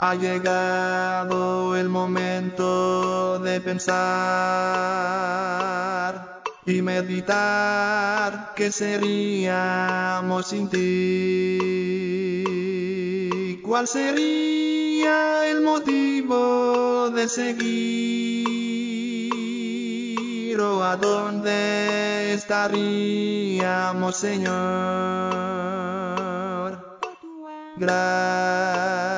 Ha llegado el momento de pensar y meditar qué seríamos sin ti. ¿Cuál sería el motivo de seguir o a dónde estaríamos, Señor? Gracias,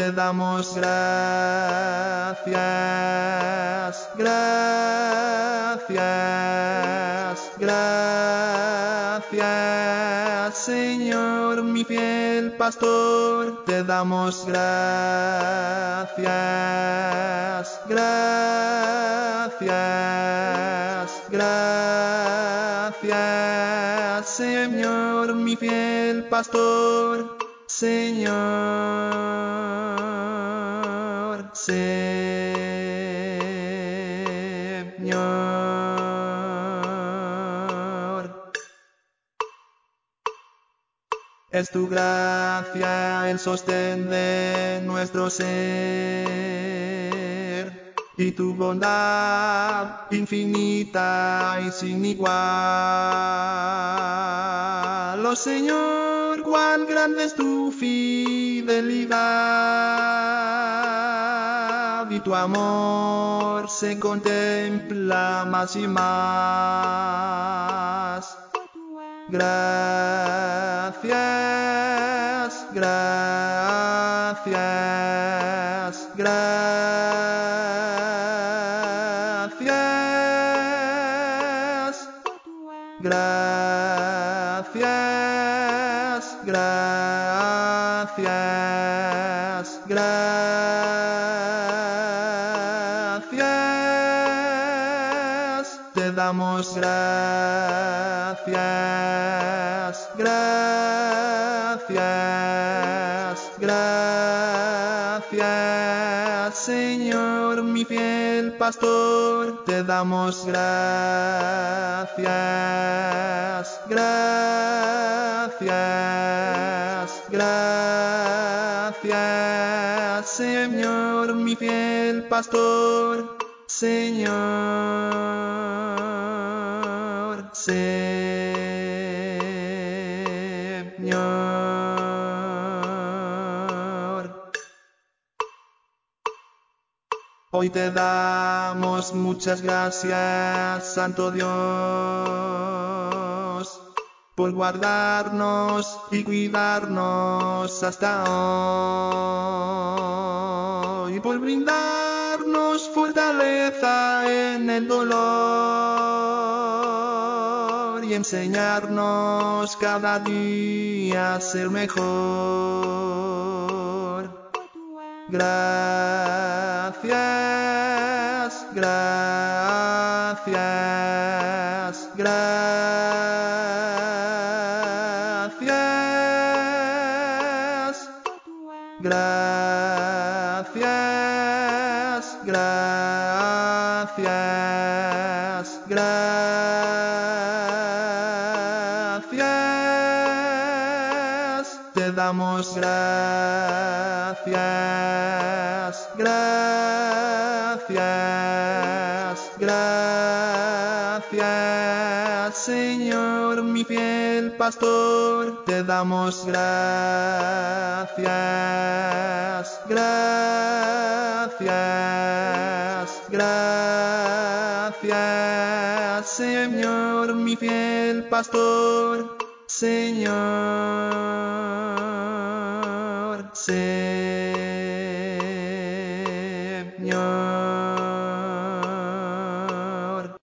Te damos gracias, gracias, gracias. Señor, mi fiel pastor, te damos gracias, gracias, gracias. Señor, mi fiel pastor, Señor, Señor. Es tu gracia el sostén de nuestro ser y tu bondad infinita y sin igual. Oh Señor, cuán grande es tu fidelidad y tu amor se contempla más y más. Gracias, gracias, gracias. Gracias, gracias, gracias. Te damos gracias, gracias, gracias. Señor, mi fiel pastor, te damos gracias, gracias, gracias. Señor, mi fiel pastor, Señor, Señor. Hoy te damos muchas gracias, Santo Dios, por guardarnos y cuidarnos hasta hoy, por brindarnos fortaleza en el dolor y enseñarnos cada día a ser mejor. Gracias, gracias, gracias. Gracias, gracias, gracias. Te damos gracias, gracias, gracias. Señor, mi fiel pastor, te damos gracias, gracias, gracias. Señor, mi fiel pastor, Señor, Señor.